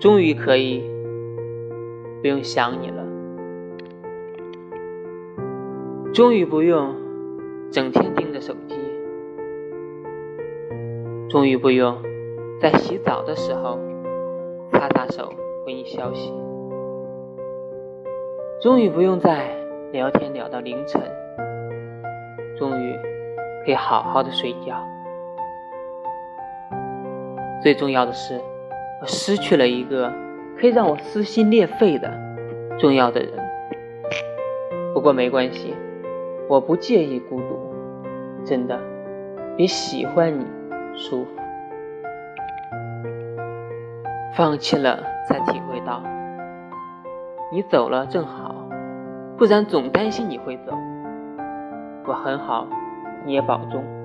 终于可以不用想你了，终于不用整天盯着手机，终于不用在洗澡的时候擦擦手回你消息，终于不用再聊天聊到凌晨，终于可以好好的睡觉。最重要的是，我失去了一个可以让我撕心裂肺的重要的人。不过没关系，我不介意孤独，真的比喜欢你舒服。放弃了才体会到，你走了正好，不然总担心你会走。我很好，你也保重。